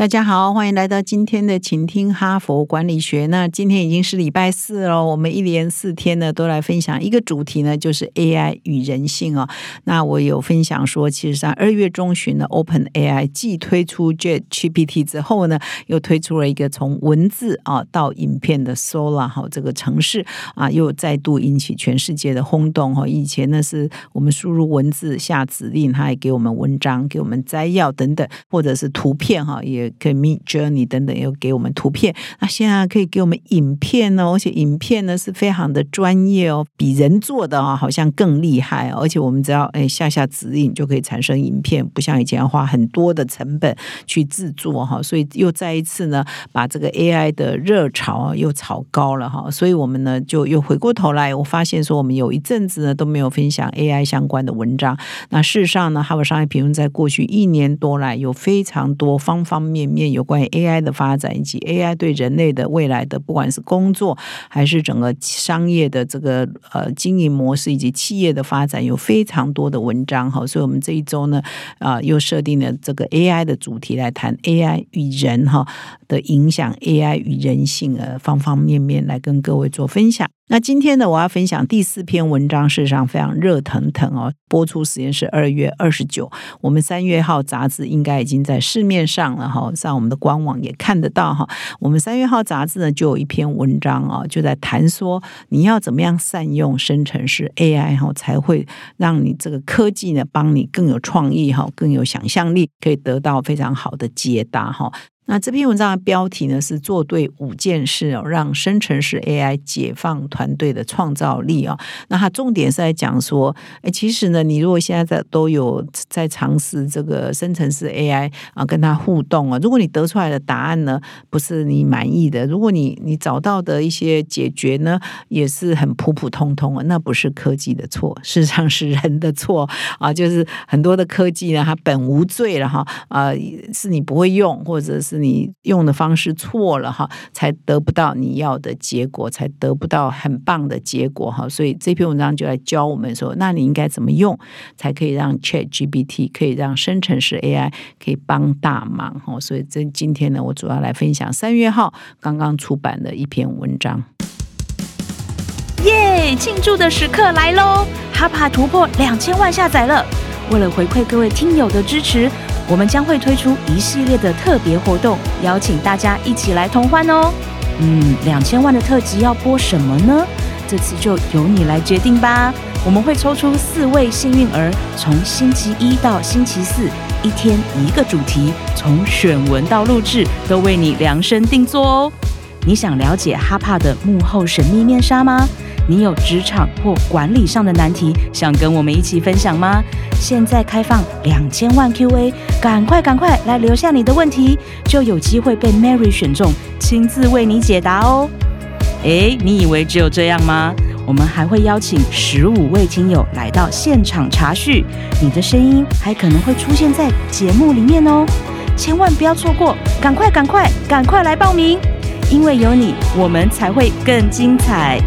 大家好，欢迎来到今天的请听哈佛管理学。那今天已经是礼拜四了，我们一连四天呢都来分享一个主题呢，就是 AI 与人性哦。那我有分享说，其实在二月中旬呢，Open AI 既推出 Jet GPT 之后呢，又推出了一个从文字啊到影片的 Sola 哈这个城市啊，又再度引起全世界的轰动哈。以前呢是我们输入文字下指令，它也给我们文章、给我们摘要等等，或者是图片哈也。可以 Meet Journey 等等，又给我们图片。那现在可以给我们影片哦，而且影片呢是非常的专业哦，比人做的啊好像更厉害。而且我们只要哎下下指令就可以产生影片，不像以前要花很多的成本去制作哈。所以又再一次呢，把这个 AI 的热潮又炒高了哈。所以我们呢就又回过头来，我发现说我们有一阵子呢都没有分享 AI 相关的文章。那事实上呢，哈佛商业评论在过去一年多来有非常多方方面。面有关于 AI 的发展以及 AI 对人类的未来的，不管是工作还是整个商业的这个呃经营模式以及企业的发展，有非常多的文章哈。所以我们这一周呢啊又设定了这个 AI 的主题来谈 AI 与人哈的影响，AI 与人性呃方方面面来跟各位做分享。那今天呢，我要分享第四篇文章，事实上非常热腾腾哦。播出时间是二月二十九，我们三月号杂志应该已经在市面上了哈，上我们的官网也看得到哈。我们三月号杂志呢，就有一篇文章啊，就在谈说你要怎么样善用生成式 AI 哈，才会让你这个科技呢，帮你更有创意哈，更有想象力，可以得到非常好的解答哈。那这篇文章的标题呢是做对五件事哦，让生成式 AI 解放团队的创造力啊。那它重点是在讲说，哎，其实呢，你如果现在在都有在尝试这个生成式 AI 啊，跟它互动啊，如果你得出来的答案呢不是你满意的，如果你你找到的一些解决呢也是很普普通通啊，那不是科技的错，事实上是人的错啊。就是很多的科技呢，它本无罪了哈啊，是你不会用，或者是。你用的方式错了哈，才得不到你要的结果，才得不到很棒的结果哈。所以这篇文章就来教我们说，那你应该怎么用，才可以让 Chat GPT 可以让生成式 AI 可以帮大忙哈。所以这今天呢，我主要来分享三月号刚刚出版的一篇文章。耶！庆祝的时刻来喽，哈帕突破两千万下载了。为了回馈各位听友的支持。我们将会推出一系列的特别活动，邀请大家一起来同欢哦。嗯，两千万的特辑要播什么呢？这次就由你来决定吧。我们会抽出四位幸运儿，从星期一到星期四，一天一个主题，从选文到录制都为你量身定做哦。你想了解哈帕的幕后神秘面纱吗？你有职场或管理上的难题，想跟我们一起分享吗？现在开放两千万 Q&A，赶快赶快来留下你的问题，就有机会被 Mary 选中，亲自为你解答哦。诶，你以为只有这样吗？我们还会邀请十五位听友来到现场查叙，你的声音还可能会出现在节目里面哦。千万不要错过，赶快赶快赶快来报名，因为有你，我们才会更精彩。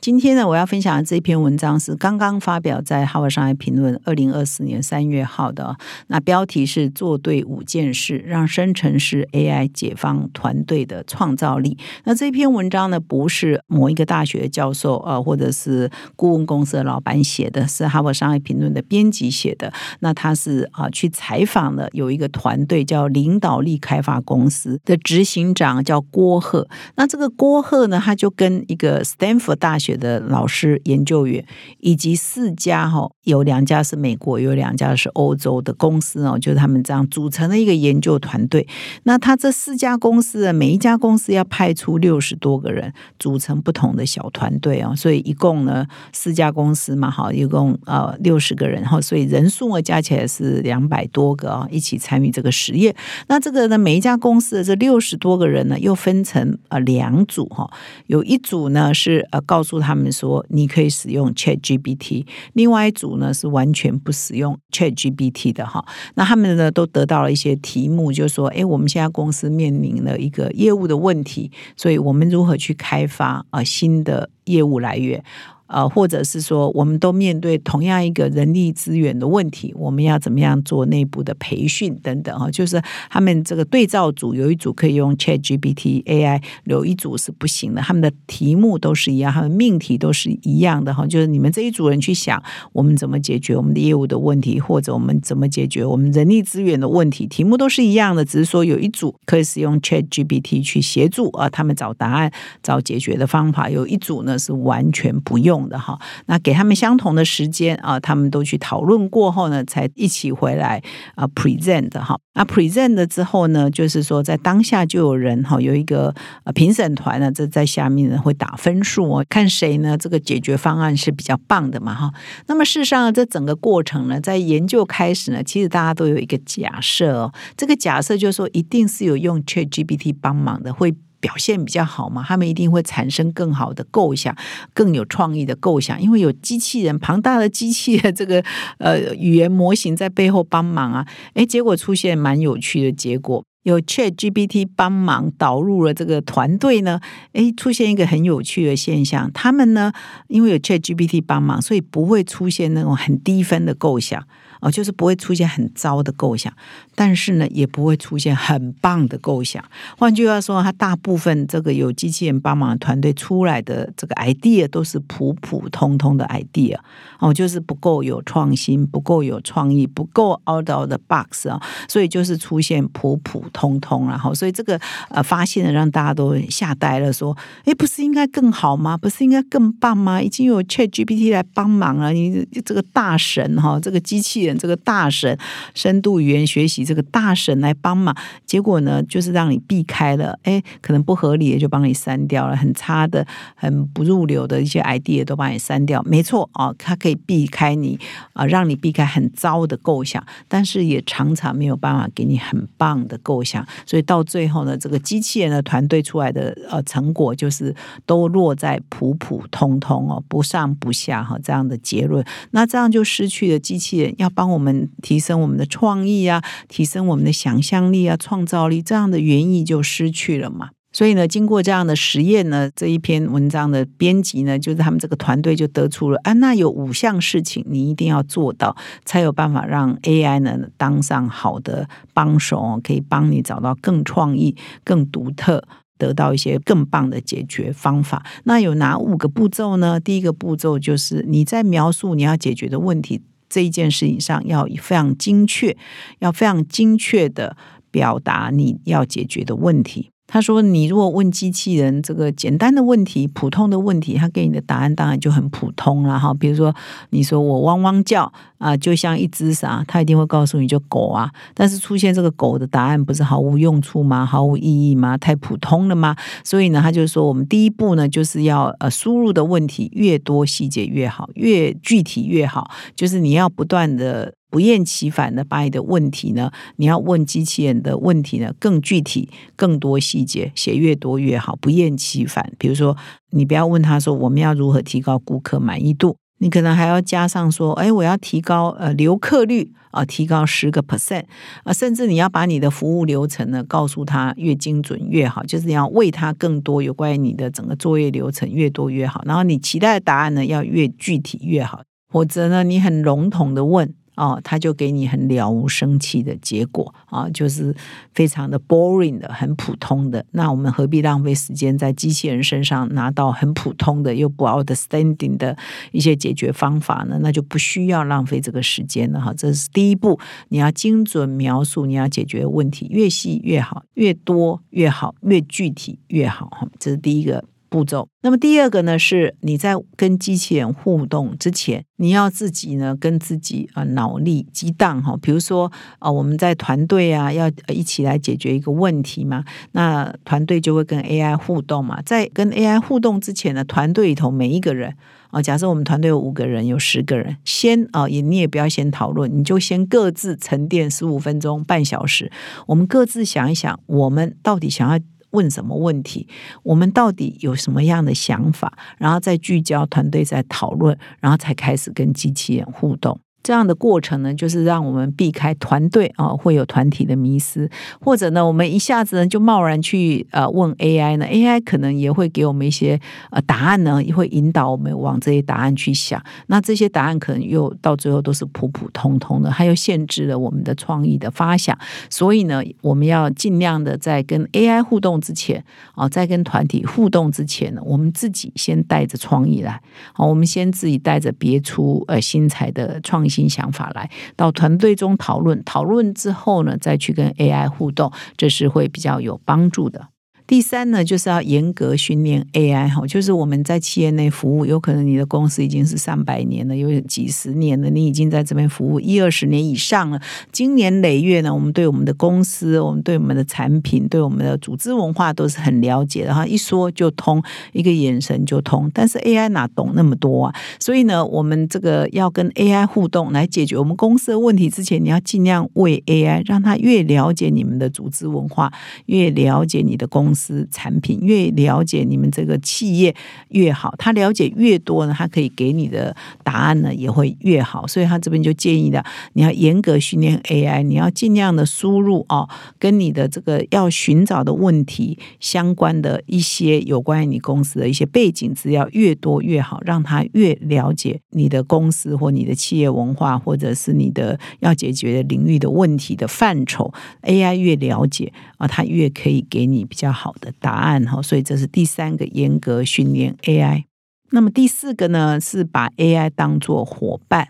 今天呢，我要分享的这篇文章是刚刚发表在《哈佛商业评论》二零二四年三月号的。那标题是“做对五件事，让生成式 AI 解放团队的创造力”。那这篇文章呢，不是某一个大学教授呃，或者是顾问公司的老板写的，是《哈佛商业评论》的编辑写的。那他是啊，去采访了有一个团队叫领导力开发公司的执行长叫郭鹤。那这个郭鹤呢，他就跟一个 Stanford 大学。学的老师、研究员，以及四家哈，有两家是美国，有两家是欧洲的公司哦，就是他们这样组成的一个研究团队。那他这四家公司，每一家公司要派出六十多个人组成不同的小团队哦，所以一共呢四家公司嘛，哈，一共呃六十个人哈，所以人数呢加起来是两百多个啊，一起参与这个实验。那这个呢，每一家公司的这六十多个人呢，又分成呃两组哈，有一组呢是呃告诉他们说你可以使用 Chat GPT，另外一组呢是完全不使用 Chat GPT 的哈。那他们呢都得到了一些题目，就是说，哎，我们现在公司面临了一个业务的问题，所以我们如何去开发啊新的业务来源？呃，或者是说，我们都面对同样一个人力资源的问题，我们要怎么样做内部的培训等等哈？就是他们这个对照组有一组可以用 Chat GPT AI，有一组是不行的。他们的题目都是一样，他们命题都是一样的哈。就是你们这一组人去想，我们怎么解决我们的业务的问题，或者我们怎么解决我们人力资源的问题，题目都是一样的，只是说有一组可以使用 Chat GPT 去协助啊，他们找答案、找解决的方法；有一组呢是完全不用。的哈，那给他们相同的时间啊，他们都去讨论过后呢，才一起回来啊 present 哈。那 present 了之后呢，就是说在当下就有人哈，有一个评审团呢，这在下面呢会打分数哦，看谁呢这个解决方案是比较棒的嘛哈。那么事实上，这整个过程呢，在研究开始呢，其实大家都有一个假设哦，这个假设就是说，一定是有用 Chat GPT 帮忙的会。表现比较好嘛，他们一定会产生更好的构想，更有创意的构想，因为有机器人庞大的机器的 这个呃语言模型在背后帮忙啊，诶，结果出现蛮有趣的结果，有 Chat GPT 帮忙导入了这个团队呢，诶，出现一个很有趣的现象，他们呢因为有 Chat GPT 帮忙，所以不会出现那种很低分的构想。哦，就是不会出现很糟的构想，但是呢，也不会出现很棒的构想。换句话说，它大部分这个有机器人帮忙团队出来的这个 idea 都是普普通通的 idea，哦，就是不够有创新，不够有创意，不够 out of the box 啊，所以就是出现普普通通，然后，所以这个呃发现了让大家都吓呆了，说，哎，不是应该更好吗？不是应该更棒吗？已经有 Chat GPT 来帮忙了，你这个大神哈，这个机器人。这个大神深度语言学习这个大神来帮忙，结果呢，就是让你避开了，哎，可能不合理的就帮你删掉了，很差的、很不入流的一些 idea 都帮你删掉。没错啊，它可以避开你啊，让你避开很糟的构想，但是也常常没有办法给你很棒的构想。所以到最后呢，这个机器人的团队出来的呃成果，就是都落在普普通通哦，不上不下哈这样的结论。那这样就失去了机器人要。帮我们提升我们的创意啊，提升我们的想象力啊，创造力，这样的原意就失去了嘛。所以呢，经过这样的实验呢，这一篇文章的编辑呢，就是他们这个团队就得出了啊，那有五项事情你一定要做到，才有办法让 AI 呢当上好的帮手，可以帮你找到更创意、更独特，得到一些更棒的解决方法。那有哪五个步骤呢？第一个步骤就是你在描述你要解决的问题。这一件事情上要非常精确，要非常精确的表达你要解决的问题。他说：“你如果问机器人这个简单的问题、普通的问题，他给你的答案当然就很普通了哈。比如说，你说我汪汪叫啊，就像一只啥，他一定会告诉你就狗啊。但是出现这个狗的答案不是毫无用处吗？毫无意义吗？太普通了吗？所以呢，他就说我们第一步呢，就是要呃输入的问题越多，细节越好，越具体越好，就是你要不断的。”不厌其烦的把你的问题呢，你要问机器人的问题呢，更具体、更多细节，写越多越好，不厌其烦。比如说，你不要问他说我们要如何提高顾客满意度，你可能还要加上说，哎，我要提高呃留客率啊，提高十个 percent 啊，甚至你要把你的服务流程呢告诉他越精准越好，就是你要为他更多有关于你的整个作业流程越多越好，然后你期待的答案呢要越具体越好，否则呢你很笼统的问。哦，他就给你很了无生气的结果啊，就是非常的 boring 的，很普通的。那我们何必浪费时间在机器人身上拿到很普通的又不 outstanding 的一些解决方法呢？那就不需要浪费这个时间了哈。这是第一步，你要精准描述你要解决问题，越细越好，越多越好，越具体越好哈。这是第一个。步骤。那么第二个呢，是你在跟机器人互动之前，你要自己呢跟自己啊脑力激荡哈。比如说啊，我们在团队啊要一起来解决一个问题嘛，那团队就会跟 AI 互动嘛。在跟 AI 互动之前呢，团队里头每一个人啊，假设我们团队有五个人，有十个人，先啊也你也不要先讨论，你就先各自沉淀十五分钟、半小时，我们各自想一想，我们到底想要。问什么问题？我们到底有什么样的想法？然后再聚焦团队在讨论，然后才开始跟机器人互动。这样的过程呢，就是让我们避开团队啊会有团体的迷失，或者呢，我们一下子呢就贸然去呃问 AI 呢，AI 可能也会给我们一些呃答案呢，也会引导我们往这些答案去想。那这些答案可能又到最后都是普普通通的，它又限制了我们的创意的发想。所以呢，我们要尽量的在跟 AI 互动之前啊，在跟团体互动之前呢，我们自己先带着创意来，好，我们先自己带着别出呃新材的创意。新想法来到团队中讨论，讨论之后呢，再去跟 AI 互动，这是会比较有帮助的。第三呢，就是要严格训练 AI 哈，就是我们在企业内服务，有可能你的公司已经是上百年了，有几十年了，你已经在这边服务一二十年以上了。经年累月呢，我们对我们的公司，我们对我们的产品，对我们的组织文化都是很了解的哈，一说就通，一个眼神就通。但是 AI 哪懂那么多啊？所以呢，我们这个要跟 AI 互动来解决我们公司的问题之前，你要尽量为 AI 让它越了解你们的组织文化，越了解你的公司。司产品越了解你们这个企业越好，他了解越多呢，他可以给你的答案呢也会越好。所以他这边就建议的，你要严格训练 AI，你要尽量的输入哦，跟你的这个要寻找的问题相关的一些有关于你公司的一些背景资料越多越好，让他越了解你的公司或你的企业文化，或者是你的要解决的领域的问题的范畴，AI 越了解啊，他越可以给你比较好。的答案哈，所以这是第三个严格训练 AI。那么第四个呢，是把 AI 当做伙伴。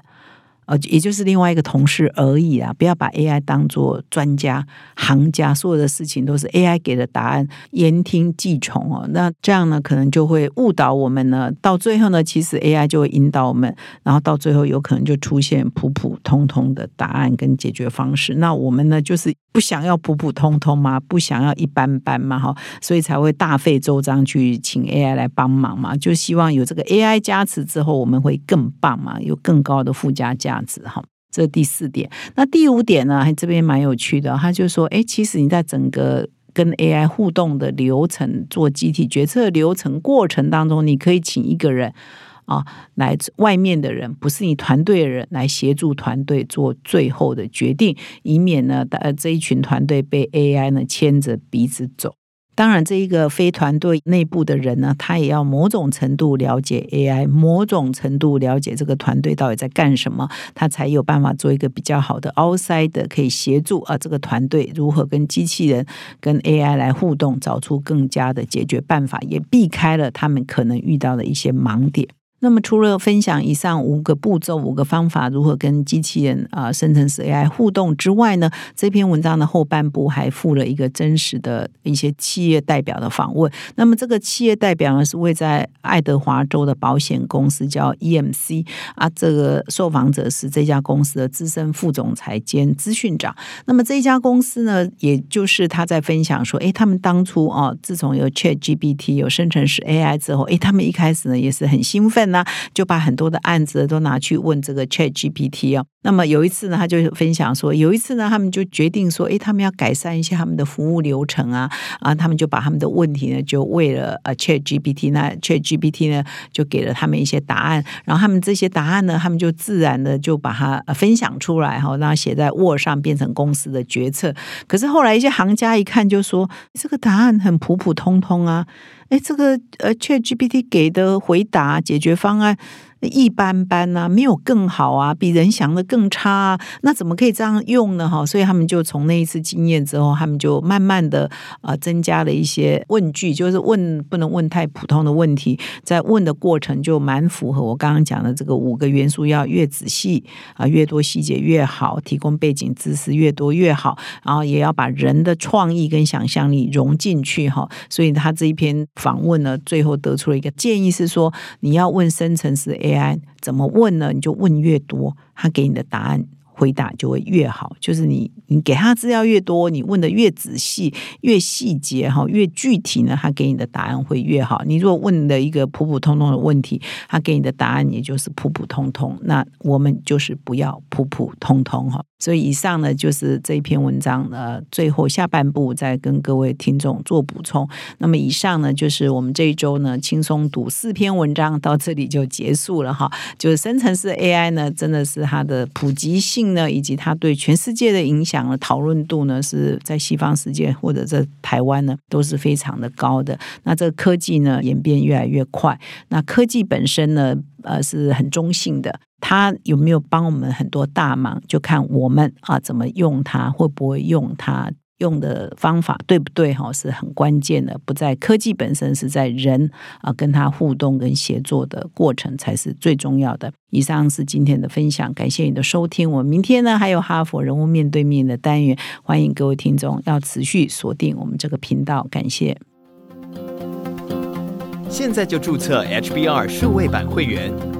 呃，也就是另外一个同事而已啊！不要把 AI 当做专家、行家，所有的事情都是 AI 给的答案，言听计从哦。那这样呢，可能就会误导我们呢。到最后呢，其实 AI 就会引导我们，然后到最后有可能就出现普普通通的答案跟解决方式。那我们呢，就是不想要普普通通嘛，不想要一般般嘛，哈，所以才会大费周章去请 AI 来帮忙嘛，就希望有这个 AI 加持之后，我们会更棒嘛，有更高的附加价。子哈，这第四点。那第五点呢？还这边蛮有趣的。他就说，哎，其实你在整个跟 AI 互动的流程、做集体决策流程过程当中，你可以请一个人啊，来外面的人，不是你团队的人，来协助团队做最后的决定，以免呢，呃，这一群团队被 AI 呢牵着鼻子走。当然，这一个非团队内部的人呢，他也要某种程度了解 AI，某种程度了解这个团队到底在干什么，他才有办法做一个比较好的 outside，的可以协助啊这个团队如何跟机器人、跟 AI 来互动，找出更加的解决办法，也避开了他们可能遇到的一些盲点。那么，除了分享以上五个步骤、五个方法如何跟机器人啊、生成式 AI 互动之外呢，这篇文章的后半部还附了一个真实的一些企业代表的访问。那么，这个企业代表呢是位在爱德华州的保险公司，叫 EMC 啊。这个受访者是这家公司的资深副总裁兼资讯长。那么，这家公司呢，也就是他在分享说，哎，他们当初啊，自从有 ChatGPT 有生成式 AI 之后，哎，他们一开始呢也是很兴奋。那就把很多的案子都拿去问这个 Chat GPT 哦。那么有一次呢，他就分享说，有一次呢，他们就决定说，哎，他们要改善一些他们的服务流程啊啊，他们就把他们的问题呢，就为了呃 Chat GPT，那 Chat GPT 呢就给了他们一些答案，然后他们这些答案呢，他们就自然的就把它分享出来哈，然写在 Word 上，变成公司的决策。可是后来一些行家一看，就说这个答案很普普通通啊。哎，这个呃，Chat GPT 给的回答解决方案，一般般啊，没有更好啊，比人想的更差啊，那怎么可以这样用呢？哈，所以他们就从那一次经验之后，他们就慢慢的啊增加了一些问句，就是问不能问太普通的问题，在问的过程就蛮符合我刚刚讲的这个五个元素，要越仔细啊，越多细节越好，提供背景知识越多越好，然后也要把人的创意跟想象力融进去哈。所以他这一篇访问呢，最后得出了一个建议是说，你要问深层次怎么问呢？你就问越多，他给你的答案。回答就会越好，就是你你给他资料越多，你问的越仔细、越细节哈、越具体呢，他给你的答案会越好。你如果问的一个普普通通的问题，他给你的答案也就是普普通通。那我们就是不要普普通通哈。所以以上呢，就是这一篇文章呃最后下半部再跟各位听众做补充。那么以上呢，就是我们这一周呢轻松读四篇文章到这里就结束了哈。就是深层次 AI 呢，真的是它的普及性呢，以及它对全世界的影响的讨论度呢，是在西方世界或者在台湾呢都是非常的高的。那这个科技呢演变越来越快，那科技本身呢呃是很中性的。它有没有帮我们很多大忙，就看我们啊怎么用它，会不会用它，用的方法对不对哈，是很关键的。不在科技本身，是在人啊跟它互动跟协作的过程才是最重要的。以上是今天的分享，感谢你的收听。我明天呢还有哈佛人物面对面的单元，欢迎各位听众要持续锁定我们这个频道，感谢。现在就注册 HBR 数位版会员。